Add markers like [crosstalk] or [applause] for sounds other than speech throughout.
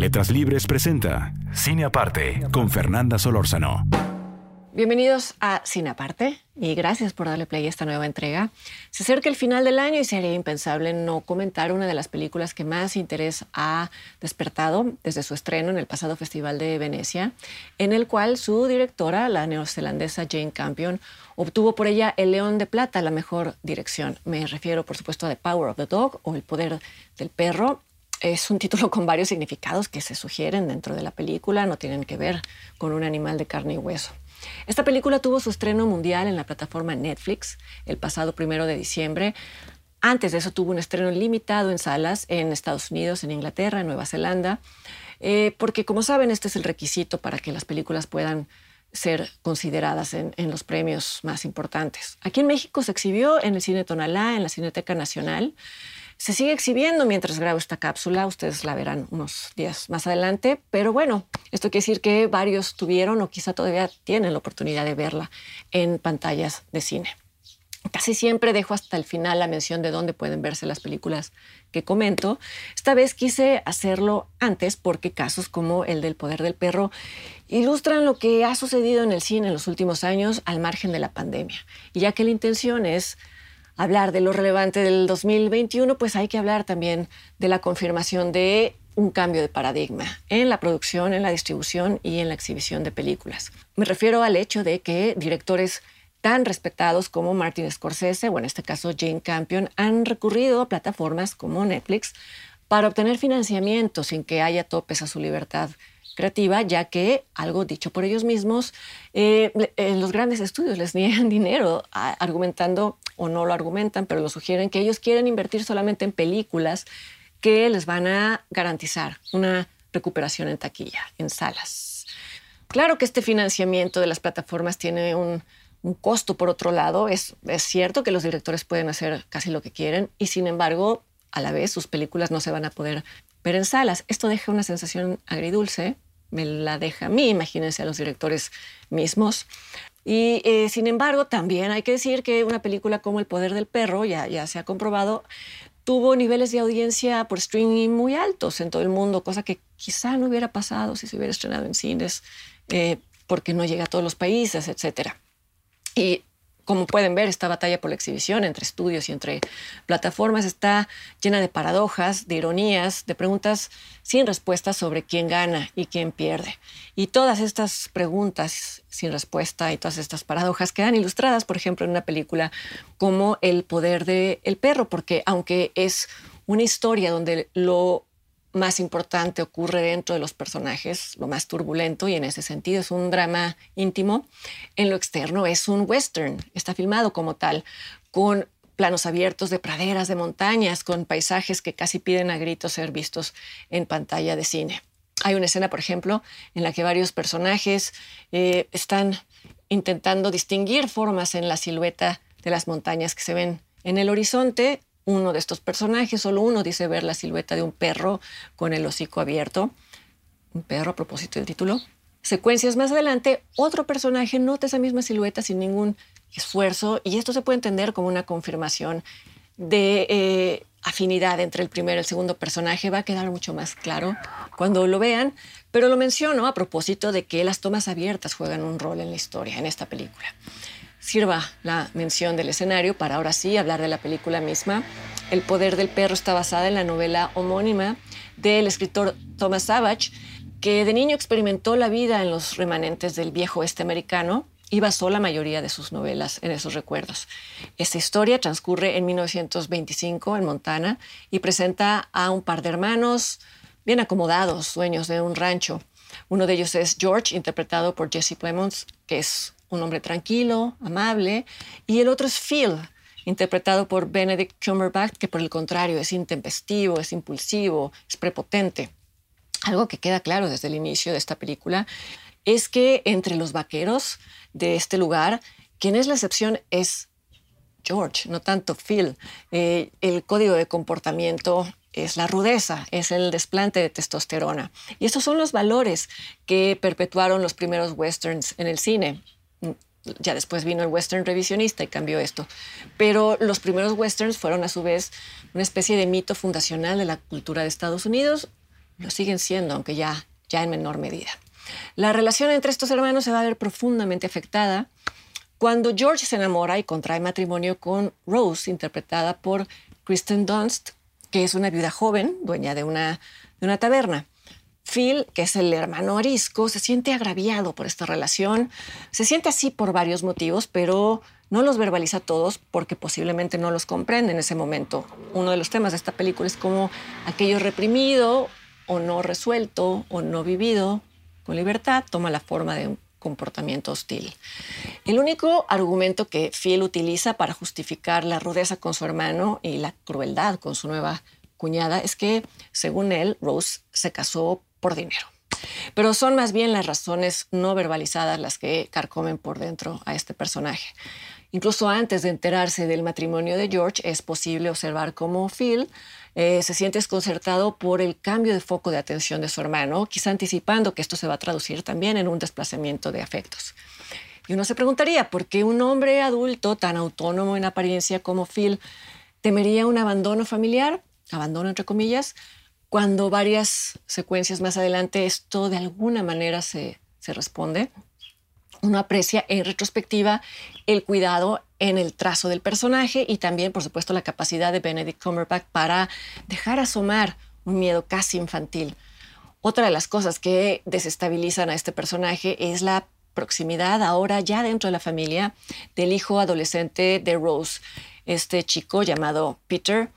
Letras Libres presenta Cine Aparte con Fernanda Solórzano. Bienvenidos a Cine Aparte y gracias por darle play a esta nueva entrega. Se acerca el final del año y sería impensable no comentar una de las películas que más interés ha despertado desde su estreno en el pasado Festival de Venecia, en el cual su directora, la neozelandesa Jane Campion, obtuvo por ella el León de Plata, la mejor dirección. Me refiero, por supuesto, a The Power of the Dog o El Poder del Perro, es un título con varios significados que se sugieren dentro de la película, no tienen que ver con un animal de carne y hueso. Esta película tuvo su estreno mundial en la plataforma Netflix el pasado primero de diciembre. Antes de eso tuvo un estreno limitado en salas en Estados Unidos, en Inglaterra, en Nueva Zelanda, eh, porque como saben este es el requisito para que las películas puedan ser consideradas en, en, los premios más importantes. Aquí en México se exhibió en el Cine Tonalá, en la Cineteca Nacional. Se sigue exhibiendo mientras grabo esta cápsula, ustedes la verán unos días más adelante, pero bueno, esto quiere decir que varios tuvieron o quizá todavía tienen la oportunidad de verla en pantallas de cine. Casi siempre dejo hasta el final la mención de dónde pueden verse las películas que comento. Esta vez quise hacerlo antes porque casos como el del poder del perro ilustran lo que ha sucedido en el cine en los últimos años al margen de la pandemia. Y ya que la intención es hablar de lo relevante del 2021, pues hay que hablar también de la confirmación de un cambio de paradigma en la producción, en la distribución y en la exhibición de películas. Me refiero al hecho de que directores tan respetados como Martin Scorsese o en este caso Jane Campion han recurrido a plataformas como Netflix para obtener financiamiento sin que haya topes a su libertad creativa, ya que, algo dicho por ellos mismos, eh, en los grandes estudios les [laughs] niegan dinero argumentando, o no lo argumentan, pero lo sugieren, que ellos quieren invertir solamente en películas que les van a garantizar una recuperación en taquilla, en salas. Claro que este financiamiento de las plataformas tiene un, un costo por otro lado. Es, es cierto que los directores pueden hacer casi lo que quieren y sin embargo, a la vez sus películas no se van a poder ver en salas. Esto deja una sensación agridulce, me la deja a mí, imagínense a los directores mismos. Y eh, sin embargo, también hay que decir que una película como El Poder del Perro, ya, ya se ha comprobado, tuvo niveles de audiencia por streaming muy altos en todo el mundo, cosa que quizá no hubiera pasado si se hubiera estrenado en cines, eh, porque no llega a todos los países, etc. Y como pueden ver, esta batalla por la exhibición entre estudios y entre plataformas está llena de paradojas, de ironías, de preguntas sin respuesta sobre quién gana y quién pierde. Y todas estas preguntas sin respuesta y todas estas paradojas quedan ilustradas, por ejemplo, en una película como El poder del perro, porque aunque es una historia donde lo más importante ocurre dentro de los personajes, lo más turbulento, y en ese sentido es un drama íntimo. En lo externo es un western, está filmado como tal, con planos abiertos de praderas, de montañas, con paisajes que casi piden a gritos ser vistos en pantalla de cine. Hay una escena, por ejemplo, en la que varios personajes eh, están intentando distinguir formas en la silueta de las montañas que se ven en el horizonte uno de estos personajes, solo uno dice ver la silueta de un perro con el hocico abierto. Un perro a propósito del título. Secuencias más adelante, otro personaje nota esa misma silueta sin ningún esfuerzo y esto se puede entender como una confirmación de eh, afinidad entre el primero y el segundo personaje. Va a quedar mucho más claro cuando lo vean, pero lo menciono a propósito de que las tomas abiertas juegan un rol en la historia, en esta película sirva la mención del escenario para ahora sí hablar de la película misma. El poder del perro está basada en la novela homónima del escritor Thomas Savage, que de niño experimentó la vida en los remanentes del viejo oeste americano y basó la mayoría de sus novelas en esos recuerdos. Esta historia transcurre en 1925 en Montana y presenta a un par de hermanos bien acomodados, dueños de un rancho. Uno de ellos es George, interpretado por Jesse Plemons, que es un hombre tranquilo, amable, y el otro es Phil, interpretado por Benedict Cumberbatch, que por el contrario es intempestivo, es impulsivo, es prepotente. Algo que queda claro desde el inicio de esta película es que entre los vaqueros de este lugar, quien es la excepción es George, no tanto Phil. Eh, el código de comportamiento es la rudeza, es el desplante de testosterona. Y estos son los valores que perpetuaron los primeros westerns en el cine. Ya después vino el western revisionista y cambió esto. Pero los primeros westerns fueron a su vez una especie de mito fundacional de la cultura de Estados Unidos. Lo siguen siendo, aunque ya, ya en menor medida. La relación entre estos hermanos se va a ver profundamente afectada cuando George se enamora y contrae matrimonio con Rose, interpretada por Kristen Dunst, que es una viuda joven, dueña de una, de una taberna. Phil, que es el hermano arisco, se siente agraviado por esta relación. Se siente así por varios motivos, pero no los verbaliza todos porque posiblemente no los comprende en ese momento. Uno de los temas de esta película es cómo aquello reprimido o no resuelto o no vivido con libertad toma la forma de un comportamiento hostil. El único argumento que Phil utiliza para justificar la rudeza con su hermano y la crueldad con su nueva cuñada es que, según él, Rose se casó por dinero. Pero son más bien las razones no verbalizadas las que carcomen por dentro a este personaje. Incluso antes de enterarse del matrimonio de George, es posible observar cómo Phil eh, se siente desconcertado por el cambio de foco de atención de su hermano, quizá anticipando que esto se va a traducir también en un desplazamiento de afectos. Y uno se preguntaría, ¿por qué un hombre adulto tan autónomo en apariencia como Phil temería un abandono familiar? Abandono entre comillas, cuando varias secuencias más adelante esto de alguna manera se, se responde uno aprecia en retrospectiva el cuidado en el trazo del personaje y también, por supuesto, la capacidad de Benedict Cumberbatch para dejar asomar un miedo casi infantil. Otra de las cosas que desestabilizan a este personaje es la proximidad ahora ya dentro de la familia del hijo adolescente de Rose. Este chico llamado Peter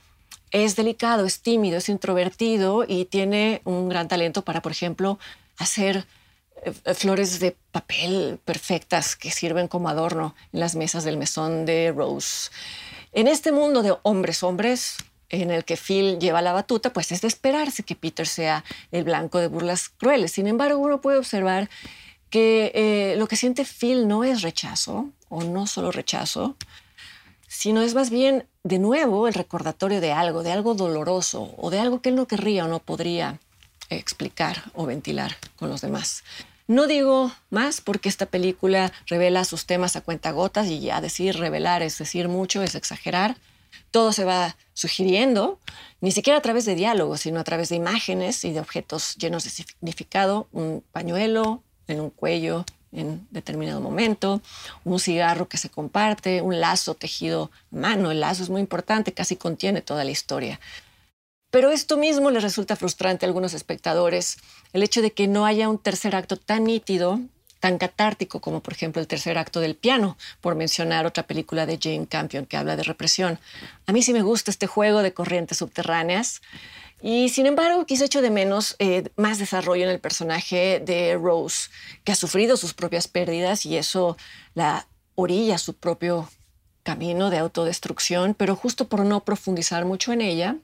es delicado, es tímido, es introvertido y tiene un gran talento para, por ejemplo, hacer eh, flores de papel perfectas que sirven como adorno en las mesas del mesón de Rose. En este mundo de hombres hombres, en el que Phil lleva la batuta, pues es de esperarse que Peter sea el blanco de burlas crueles. Sin embargo, uno puede observar que eh, lo que siente Phil no es rechazo, o no solo rechazo, sino es más bien, de nuevo, el recordatorio de algo, de algo doloroso, o de algo que él no querría o no podría explicar o ventilar con los demás. No digo más porque esta película revela sus temas a cuentagotas y ya decir revelar es decir mucho, es exagerar. Todo se va sugiriendo, ni siquiera a través de diálogos, sino a través de imágenes y de objetos llenos de significado. Un pañuelo en un cuello en determinado momento, un cigarro que se comparte, un lazo tejido mano. El lazo es muy importante, casi contiene toda la historia. Pero esto mismo les resulta frustrante a algunos espectadores, el hecho de que no haya un tercer acto tan nítido, tan catártico como por ejemplo el tercer acto del piano, por mencionar otra película de Jane Campion que habla de represión. A mí sí me gusta este juego de corrientes subterráneas. Y sin embargo, quise echo de menos eh, más desarrollo en el personaje de Rose, que ha sufrido sus propias pérdidas y eso la orilla su propio camino de autodestrucción, pero justo por no profundizar mucho en ella,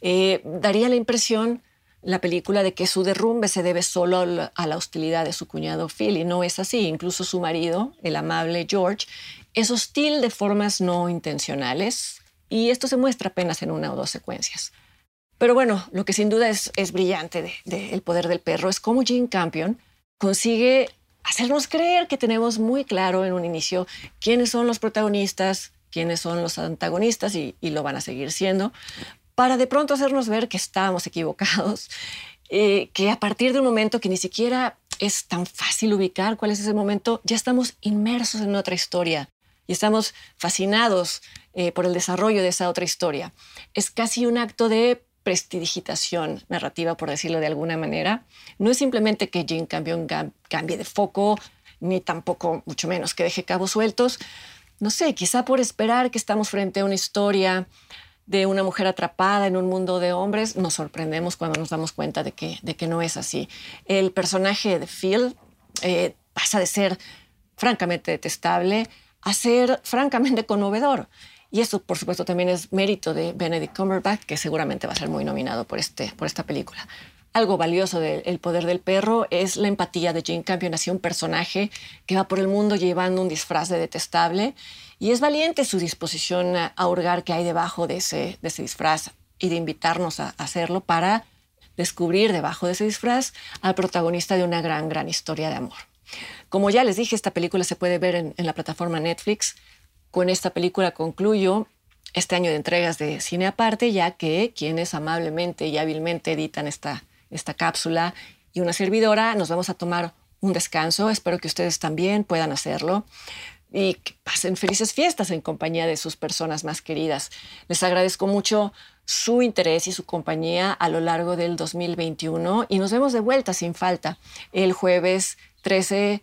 eh, daría la impresión la película de que su derrumbe se debe solo a la hostilidad de su cuñado Phil, y no es así. Incluso su marido, el amable George, es hostil de formas no intencionales, y esto se muestra apenas en una o dos secuencias. Pero bueno, lo que sin duda es, es brillante del de, El poder del perro es cómo Jane Campion consigue hacernos creer que tenemos muy claro en un inicio quiénes son los protagonistas, quiénes son los antagonistas y, lo van a seguir siendo, para de pronto hacernos ver que estábamos equivocados, eh, que a partir de un momento que ni siquiera es tan fácil ubicar cuál es ese momento, ya estamos inmersos en otra historia y estamos fascinados eh, por el desarrollo de esa otra historia. Es casi un acto de prestidigitación narrativa, por decirlo de alguna manera. No es simplemente que Jane cambie de foco, ni tampoco, mucho menos, que deje cabos sueltos. No sé, quizá por esperar que estamos frente a una historia de una mujer atrapada en un mundo de hombres, nos sorprendemos cuando nos damos cuenta de que, de que no es así. El personaje de Phil eh, pasa de ser francamente detestable a ser francamente conmovedor. Y eso, por supuesto, también es mérito de Benedict Cumberbatch, que seguramente va a ser muy nominado por, este, por esta película. Algo valioso del poder del perro es la empatía de Jane Campion hacia un personaje que va por el mundo llevando un disfraz de detestable y es valiente su disposición a hurgar qué hay debajo de ese, de ese disfraz y de invitarnos a hacerlo para descubrir debajo de ese disfraz al protagonista de una gran, gran historia de amor. Como ya les dije, esta película se puede ver en la plataforma Netflix. Con esta película concluyo este año de entregas de cine aparte, ya que quienes amablemente y hábilmente editan esta esta cápsula y una servidora, nos vamos a tomar un descanso. Espero que ustedes también puedan hacerlo y que pasen felices fiestas en compañía de sus personas más queridas. Les agradezco mucho su interés y su compañía a lo largo del 2021 y nos vemos de vuelta sin falta el jueves 13